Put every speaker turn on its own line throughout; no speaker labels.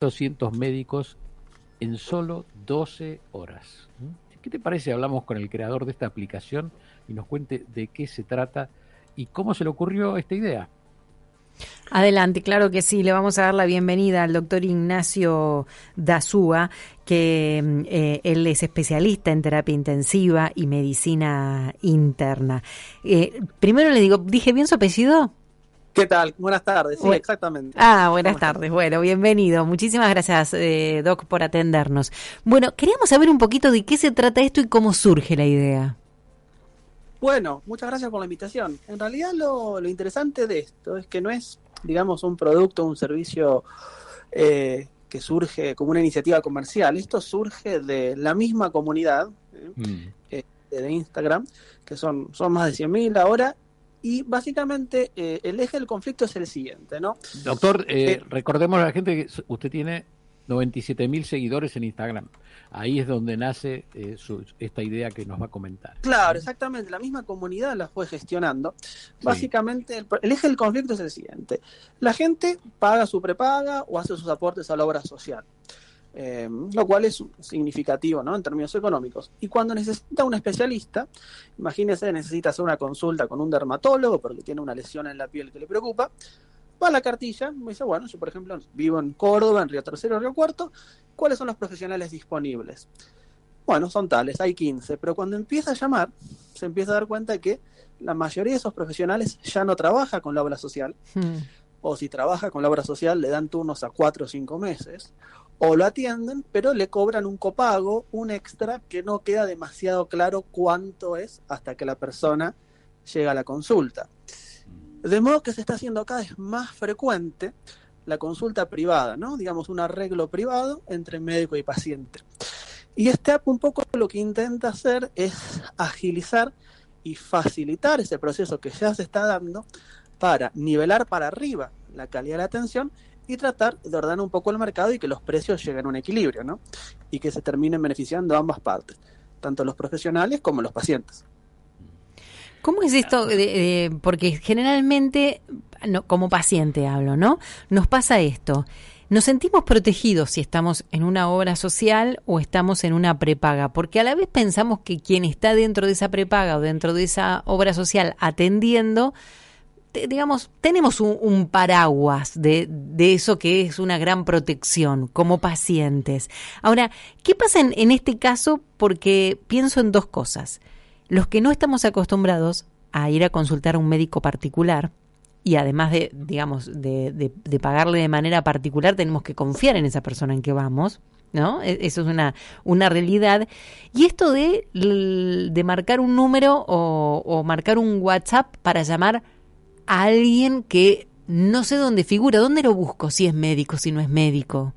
200 médicos en solo 12 horas. ¿Qué te parece? Hablamos con el creador de esta aplicación y nos cuente de qué se trata y cómo se le ocurrió esta idea.
Adelante, claro que sí. Le vamos a dar la bienvenida al doctor Ignacio Dazúa, que eh, él es especialista en terapia intensiva y medicina interna. Eh, primero le digo, ¿dije bien su apellido?
¿Qué tal? Buenas tardes, sí, exactamente.
Ah, buenas tardes. Bueno, bienvenido. Muchísimas gracias, eh, Doc, por atendernos. Bueno, queríamos saber un poquito de qué se trata esto y cómo surge la idea.
Bueno, muchas gracias por la invitación. En realidad lo, interesante de esto es que no es, digamos, un producto, un servicio eh, que surge como una iniciativa comercial. Esto surge de la misma comunidad mm. de Instagram, que son, son más de 100.000 ahora, y básicamente eh, el eje del conflicto es el siguiente, ¿no?
Doctor, eh, eh, recordemos a la gente que usted tiene 97 mil seguidores en Instagram. Ahí es donde nace esta idea que nos va a comentar.
Claro, exactamente. La misma comunidad la fue gestionando. Básicamente, el, eje del conflicto es el siguiente. La gente paga su prepaga o hace sus aportes a la obra social. Eh, lo cual es significativo ¿no? en términos económicos. Y cuando necesita un especialista, imagínese, necesita hacer una consulta con un dermatólogo porque tiene una lesión en la piel que le preocupa, va a la cartilla, me dice, bueno, yo por ejemplo vivo en Córdoba, en Río Tercero, Río Cuarto, ¿cuáles son los profesionales disponibles? Bueno, son tales, hay 15, pero cuando empieza a llamar, se empieza a dar cuenta que la mayoría de esos profesionales ya no trabaja con la obra social, hmm. o si trabaja con la obra social le dan turnos a 4 o 5 meses, o lo atienden, pero le cobran un copago, un extra, que no queda demasiado claro cuánto es hasta que la persona llega a la consulta. De modo que se está haciendo cada vez más frecuente la consulta privada, ¿no? Digamos, un arreglo privado entre médico y paciente. Y este app un poco lo que intenta hacer es agilizar y facilitar ese proceso que ya se está dando para nivelar para arriba la calidad de la atención y tratar de ordenar un poco el mercado y que los precios lleguen a un equilibrio, ¿no? Y que se terminen beneficiando ambas partes, tanto los profesionales como los pacientes.
¿Cómo es esto? porque generalmente, no, como paciente hablo, ¿no? Nos pasa esto. Nos sentimos protegidos si estamos en una obra social o estamos en una prepaga, porque a la vez pensamos que quien está dentro de esa prepaga o dentro de esa obra social atendiendo digamos, tenemos un, paraguas de, eso que es una gran protección como pacientes. Ahora, ¿qué pasa en, este caso? Porque pienso en dos cosas. Los que no estamos acostumbrados a ir a consultar a un médico particular, y además de, digamos, de, pagarle de manera particular, tenemos que confiar en esa persona en que vamos, ¿no? E, eso es una, una realidad. Y esto de, de marcar un número o, o marcar un WhatsApp para llamar a alguien que no sé dónde figura, dónde lo busco, si es médico, si no es médico.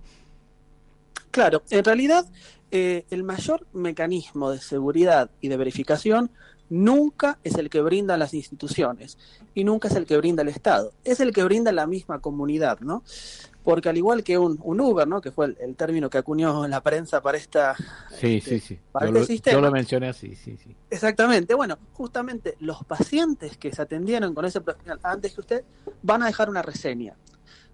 Claro, en realidad eh, el mayor mecanismo de seguridad y de verificación nunca es el que brindan las instituciones y nunca es el que brinda el Estado, es el que brinda la misma comunidad, ¿no? Porque al igual que un, Uber, ¿no? que fue el, término que acuñó la prensa para esta
sí, este, sí, sí. Para yo, este sistema. Yo lo mencioné así, sí, sí.
Exactamente. Bueno, justamente los pacientes que se atendieron con ese profesional antes que usted van a dejar una reseña,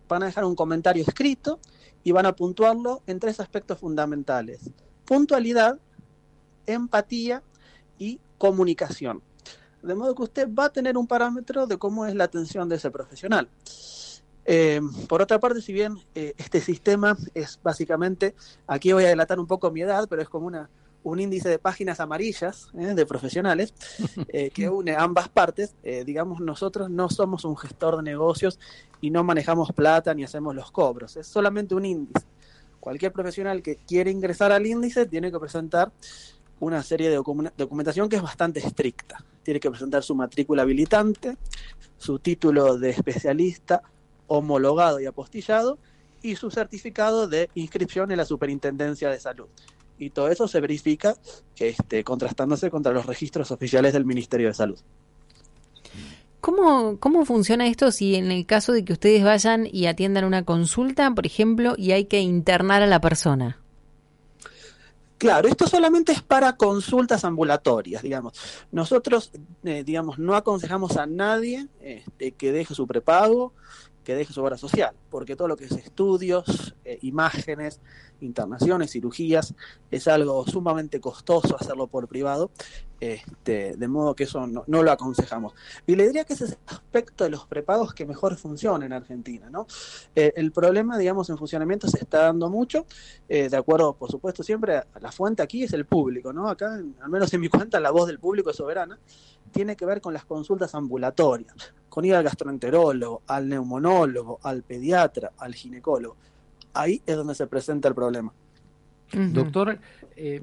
van a dejar un comentario escrito y van a puntuarlo en tres aspectos fundamentales: puntualidad, empatía y comunicación. De modo que usted va a tener un parámetro de cómo es la atención de ese profesional. Eh, por otra parte, si bien eh, este sistema es básicamente, aquí voy a delatar un poco mi edad, pero es como una, un índice de páginas amarillas eh, de profesionales que une ambas partes. digamos, nosotros no somos un gestor de negocios y no manejamos plata ni hacemos los cobros, es solamente un índice. Cualquier profesional que quiere ingresar al índice tiene que presentar una serie de documentación que es bastante estricta. Tiene que presentar su matrícula habilitante, su título de especialista, homologado y apostillado y su certificado de inscripción en la Superintendencia de Salud. Y todo eso se verifica este, contrastándose contra los registros oficiales del Ministerio de Salud.
¿Cómo, ¿Cómo funciona esto si en el caso de que ustedes vayan y atiendan una consulta, por ejemplo, y hay que internar a la persona?
Claro, esto solamente es para consultas ambulatorias, digamos. Nosotros, eh, digamos, no aconsejamos a nadie este, que deje su prepago, que deje su obra social, porque todo lo que es estudios, eh, imágenes, internaciones, cirugías, es algo sumamente costoso hacerlo por privado, este, de modo que eso no, lo aconsejamos. Y le diría que ese es el aspecto de los prepagos que mejor funciona en Argentina, ¿no? Eh, el problema, digamos, en funcionamiento se está dando mucho, eh, de acuerdo, por supuesto, siempre la fuente aquí es el público, ¿no? Acá, al menos en mi cuenta, la voz del público es soberana, tiene que ver con las consultas ambulatorias, con ir al gastroenterólogo, al neumonólogo, al pediatra, al ginecólogo ahí es donde se presenta el problema.
Doctor, eh,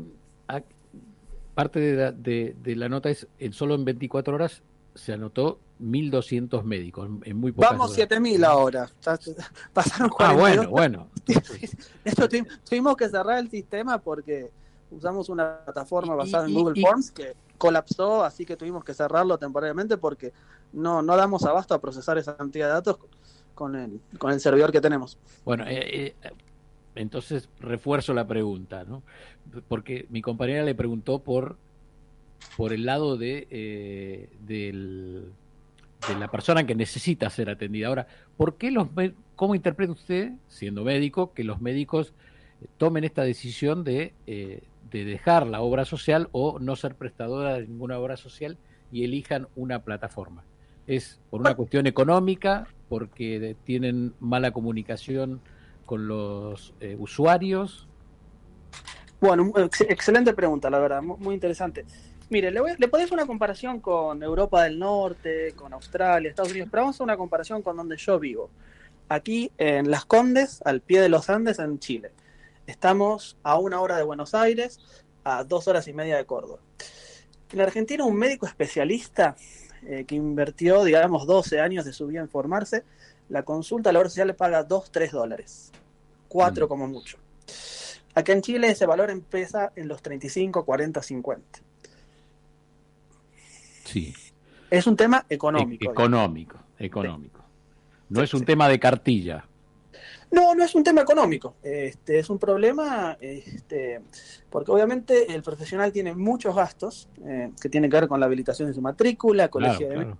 parte de la, nota es, en solo en 24 horas se anotó 1.200 médicos, en muy pocas
Vamos 7.000 ahora, pasaron 40.
Ah, bueno, bueno.
Esto tuvimos que cerrar el sistema porque usamos una plataforma basada en Google Forms que colapsó, así que tuvimos que cerrarlo temporariamente porque no, no damos abasto a procesar esa cantidad de datos con el, con el servidor que tenemos.
Bueno, eh, eh, entonces refuerzo la pregunta, ¿no? Porque mi compañera le preguntó por, por el lado de, eh, de la persona que necesita ser atendida. Ahora, ¿por qué los, ¿cómo interpreta usted, siendo médico, que los médicos tomen esta decisión de, de dejar la obra social o no ser prestadora de ninguna obra social y elijan una plataforma? ¿Es por una cuestión económica, porque tienen mala comunicación con los eh, usuarios?
Bueno, excelente pregunta, la verdad, muy interesante. Mire, le, voy, le podés una comparación con Europa del Norte, con Australia, Estados Unidos, pero vamos a una comparación con donde yo vivo. Aquí en Las Condes, al pie de los Andes, en Chile. Estamos a una hora de Buenos Aires, a dos horas y media de Córdoba. En Argentina, un médico especialista eh, que invirtió, digamos, 12 años de su vida en formarse, la consulta a la obra social le paga 2, 3 dólares. 4 mm. como mucho. Acá en Chile ese valor empieza en los 35, 40, 50.
Sí.
Es un tema económico.
E-, económico, económico. No es un tema de cartilla.
No, no es un tema económico, este, es un problema este, porque obviamente el profesional tiene muchos gastos eh, que tienen que ver con la habilitación de su matrícula, colegio de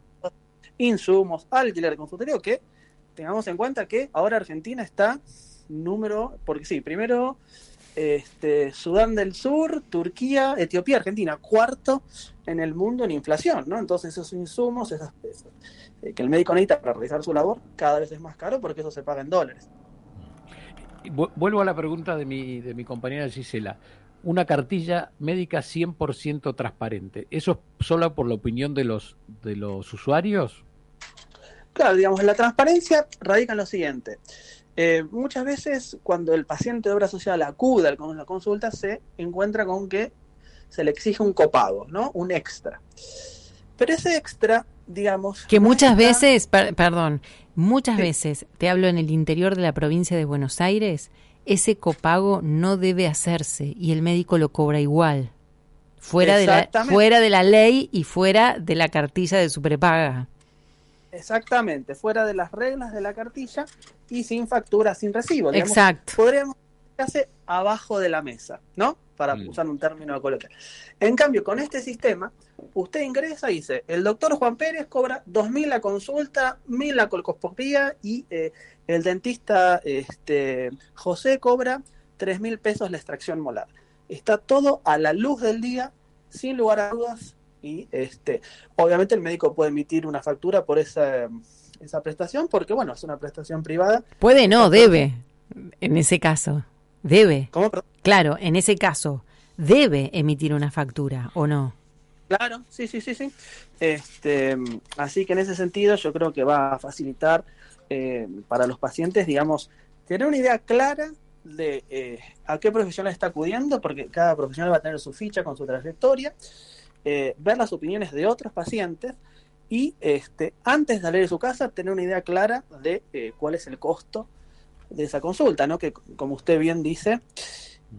insumos, alquiler de consultorio, que tengamos en cuenta que ahora Argentina está número, porque sí, primero este, Sudán del Sur, Turquía, Etiopía, Argentina, cuarto en el mundo en inflación, ¿no? Entonces esos insumos, esas, eh, que el médico necesita para realizar su labor, cada vez es más caro porque eso se paga en dólares.
Vuelvo a la pregunta de mi, de mi compañera Gisela. Una cartilla médica 100% transparente. ¿Eso es solo por la opinión de los, de los usuarios?
Claro, digamos, la transparencia radica en lo siguiente. Eh, muchas veces cuando el paciente de obra social acude a la consulta se encuentra con que se le exige un copago, ¿no? Un extra. Pero ese extra, digamos...
Que muchas veces, perdón, Muchas veces, te hablo en el interior de la provincia de Buenos Aires, ese copago no debe hacerse y el médico lo cobra igual, fuera, de la, fuera de la ley y fuera de la cartilla de su prepaga.
Exactamente, fuera de las reglas de la cartilla y sin factura, sin recibo.
Exacto.
Podríamos hacer abajo de la mesa, ¿no? Para mm. usar un término coloquial. En cambio, con este sistema, usted ingresa y dice, el doctor Juan Pérez cobra 2.000 la consulta, 1.000 la colcoscopía y eh, el dentista este, José cobra 3.000 pesos la extracción molar. Está todo a la luz del día, sin lugar a dudas, y este, obviamente el médico puede emitir una factura por esa, esa prestación, porque bueno, es una prestación privada.
Puede, no, debe, en ese caso, debe.
¿Cómo?
Claro, en ese caso, debe emitir una factura, ¿o no?
Claro, sí, sí, sí, sí. Este, así que en ese sentido yo creo que va a facilitar eh, para los pacientes, digamos, tener una idea clara de eh, a qué profesional está acudiendo, porque cada profesional va a tener su ficha con su trayectoria, eh, ver las opiniones de otros pacientes y este, antes de salir de su casa tener una idea clara de cuál es el costo de esa consulta, ¿no? Que como usted bien dice,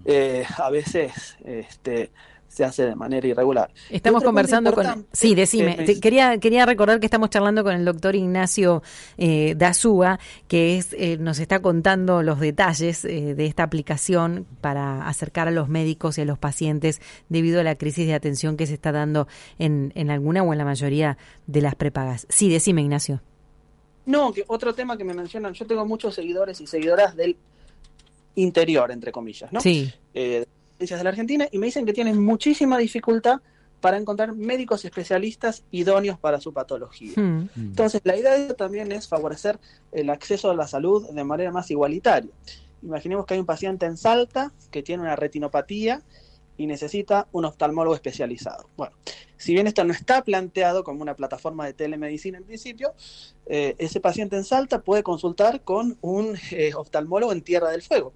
eh, a veces este, se hace de manera irregular.
Estamos conversando con... Sí, decime. quería, quería recordar que estamos charlando con el doctor Ignacio eh, Dazúa, que es, eh, nos está contando los detalles eh, de esta aplicación para acercar a los médicos y a los pacientes debido a la crisis de atención que se está dando en, en alguna o en la mayoría de las prepagas. Sí, decime, Ignacio.
No, que otro tema que me mencionan, yo tengo muchos seguidores y seguidoras del interior, entre comillas, ¿no?
Sí.
Eh, de la Argentina y me dicen que tienen muchísima dificultad para encontrar médicos especialistas idóneos para su patología. Hmm. Entonces, la idea también es favorecer el acceso a la salud de manera más igualitaria. Imaginemos que hay un paciente en Salta que tiene una retinopatía y necesita un oftalmólogo especializado. Bueno, si bien esto no está planteado como una plataforma de telemedicina en principio, eh, ese paciente en Salta puede consultar con un eh, oftalmólogo en Tierra del Fuego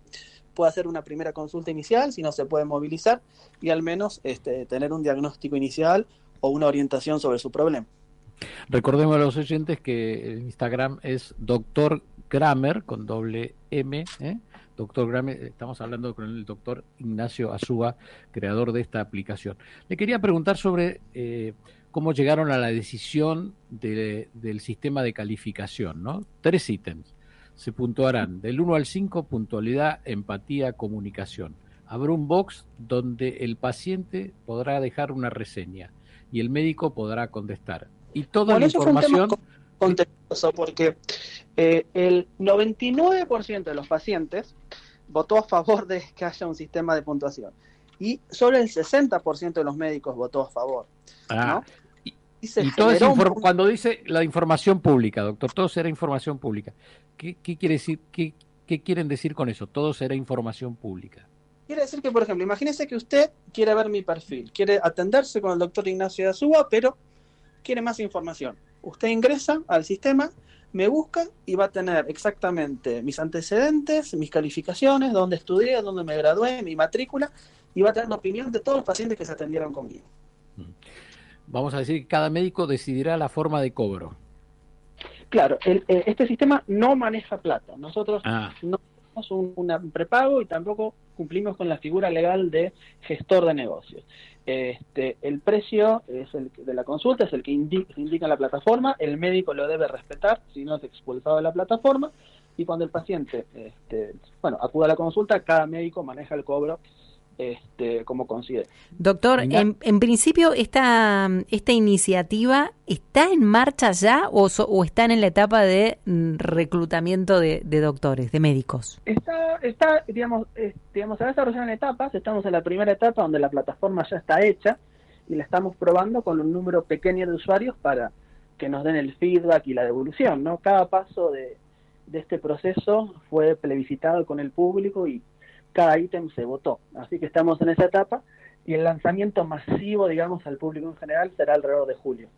puede hacer una primera consulta inicial, si no se puede movilizar y al menos este, tener un diagnóstico inicial o una orientación sobre su problema.
Recordemos a los oyentes que el Instagram es doctor Kramer con doble M, ¿eh? Doctor Kramer, estamos hablando con el doctor Ignacio Azúa, creador de esta aplicación. Le quería preguntar sobre eh, cómo llegaron a la decisión del sistema de calificación, ¿no? Tres ítems se puntuarán del 1 al 5 puntualidad, empatía, comunicación. Habrá un box donde el paciente podrá dejar una reseña y el médico podrá contestar. Y toda la información...
Contextuoso porque eh, el 99% de los pacientes votó a favor de que haya un sistema de puntuación y solo el 60% de los médicos votó a favor. Ah,
y, cuando dice la información pública, doctor, todo será información pública. ¿Qué, quiere decir? Qué, quieren decir con eso? Todo será información pública.
Quiere decir que, por ejemplo, imagínese que usted quiere ver mi perfil, quiere atenderse con el doctor Ignacio de Azúa, pero quiere más información. Usted ingresa al sistema, me busca y va a tener exactamente mis antecedentes, mis calificaciones, dónde estudié, dónde me gradué, mi matrícula, y va a tener la opinión de todos los pacientes que se atendieron conmigo. Mm
vamos a decir que cada médico decidirá la forma de cobro.
Claro, eh, este sistema no maneja plata. Nosotros ah. no tenemos un, prepago y tampoco cumplimos con la figura legal de gestor de negocios. Este, el precio es el de la consulta, es el que indica, indica en la plataforma, el médico lo debe respetar, si no es expulsado de la plataforma, y cuando el paciente este, bueno, acuda a la consulta, cada médico maneja el cobro este, como considere.
Doctor, en, principio esta, esta iniciativa está en marcha ya o, o están en la etapa de mm, reclutamiento de, doctores, de médicos.
Está, está digamos, digamos, se va desarrollando en etapas. Estamos en la primera etapa donde la plataforma ya está hecha y la estamos probando con un número pequeño de usuarios para que nos den el feedback y la devolución. ¿no? Cada paso de, de este proceso fue plebiscitado con el público y cada ítem se votó. Así que estamos en esa etapa y el lanzamiento masivo, digamos, al público en general será alrededor de julio.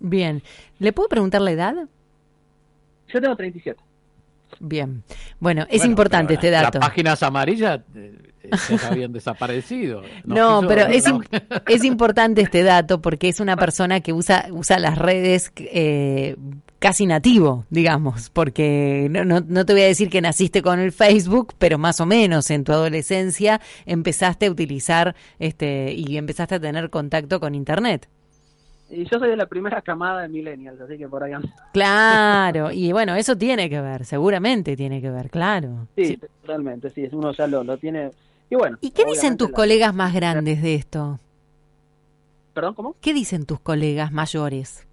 Bien. ¿Le puedo preguntar la edad?
Yo tengo 37.
Bien. Bueno, es importante este dato.
Las páginas amarillas eh, eh, habían desaparecido.
No, pero es, es importante este dato porque es una persona que usa, usa las redes eh, casi nativo, digamos, porque no, no, te voy a decir que naciste con el Facebook, pero más o menos en tu adolescencia empezaste a utilizar este y empezaste a tener contacto con Internet.
Y yo soy de la primera camada de millennials, así que por ahí
Claro, y bueno, eso tiene que ver, seguramente tiene que ver, claro.
Sí, totalmente, sí, uno ya lo, lo tiene. Y bueno.
¿Y qué dicen tus colegas más grandes de esto?
¿Perdón, cómo?
¿Qué dicen tus colegas mayores?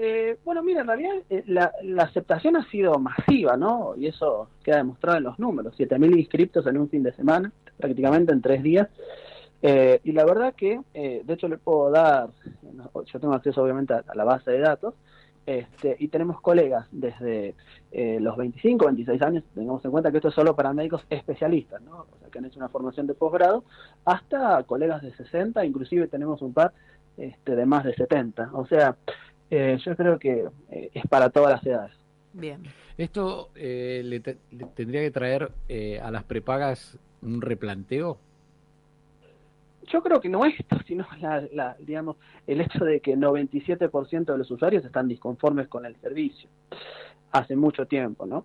Eh, bueno, mira, en realidad eh, la, aceptación ha sido masiva, ¿no? Y eso queda demostrado en los números. 7.000 inscriptos en un fin de semana, prácticamente en tres días. Eh, y la verdad que, de hecho, le puedo dar, yo tengo acceso obviamente a, la base de datos, este, y tenemos colegas desde los 25, 26 años, tengamos en cuenta que esto es solo para médicos especialistas, ¿no? O sea, que han hecho una formación de posgrado, hasta colegas de 60, inclusive tenemos un par este, de más de 70. O sea, eh, yo creo que eh, es para todas las edades.
Bien.
¿Esto eh, le, tendría que traer a las prepagas un replanteo?
Yo creo que no esto, sino la, digamos, el hecho de que 97% de los usuarios están disconformes con el servicio. Hace mucho tiempo, ¿no?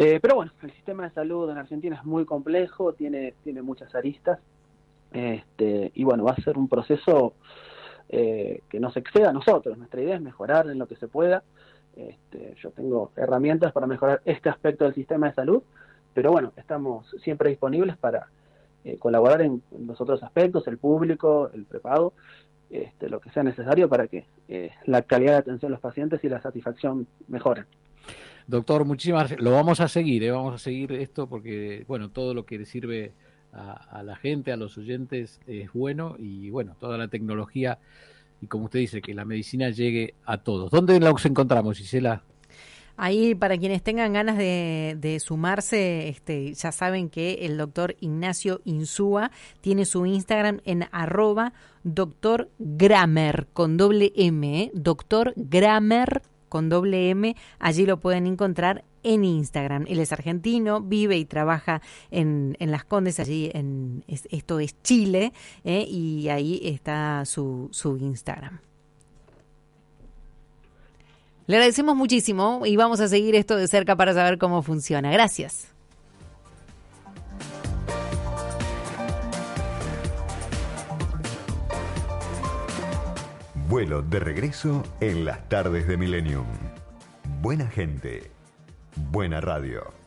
Eh, pero bueno, el sistema de salud en Argentina es muy complejo, tiene, tiene muchas aristas, este, y bueno, va a ser un proceso eh, que nos exceda a nosotros. Nuestra idea es mejorar en lo que se pueda. Este, yo tengo herramientas para mejorar este aspecto del sistema de salud, pero bueno, estamos siempre disponibles para eh, colaborar en, los otros aspectos, el público, el prepago, este, lo que sea necesario para que la calidad de atención de los pacientes y la satisfacción mejoren.
Doctor, muchísimas lo vamos a seguir, ¿eh? vamos a seguir esto porque, bueno, todo lo que sirve a, la gente, a los oyentes, es bueno y, bueno, toda la tecnología y, como usted dice, que la medicina llegue a todos. ¿Dónde nos encontramos, Gisela?
Ahí, para quienes tengan ganas de, sumarse, este, ya saben que el doctor Ignacio Insúa tiene su Instagram en arroba doctor con doble M, ¿eh? doctor Grammer con doble M, allí lo pueden encontrar en Instagram. Él es argentino, vive y trabaja en, en Las Condes, allí en esto es Chile, eh, y ahí está su, su Instagram. Le agradecemos muchísimo y vamos a seguir esto de cerca para saber cómo funciona. Gracias.
Vuelo de regreso en las tardes de Millennium. Buena gente, buena radio.